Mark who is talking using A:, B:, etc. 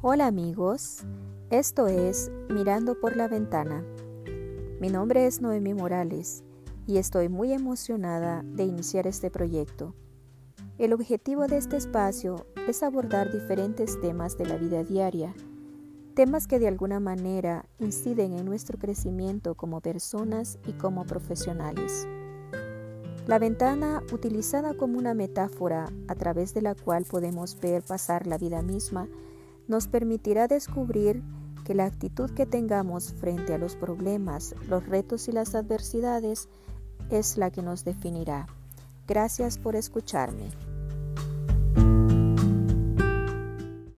A: Hola amigos, esto es Mirando por la Ventana. Mi nombre es Noemi Morales y estoy muy emocionada de iniciar este proyecto. El objetivo de este espacio es abordar diferentes temas de la vida diaria, temas que de alguna manera inciden en nuestro crecimiento como personas y como profesionales. La ventana, utilizada como una metáfora a través de la cual podemos ver pasar la vida misma, nos permitirá descubrir que la actitud que tengamos frente a los problemas, los retos y las adversidades es la que nos definirá. Gracias por escucharme.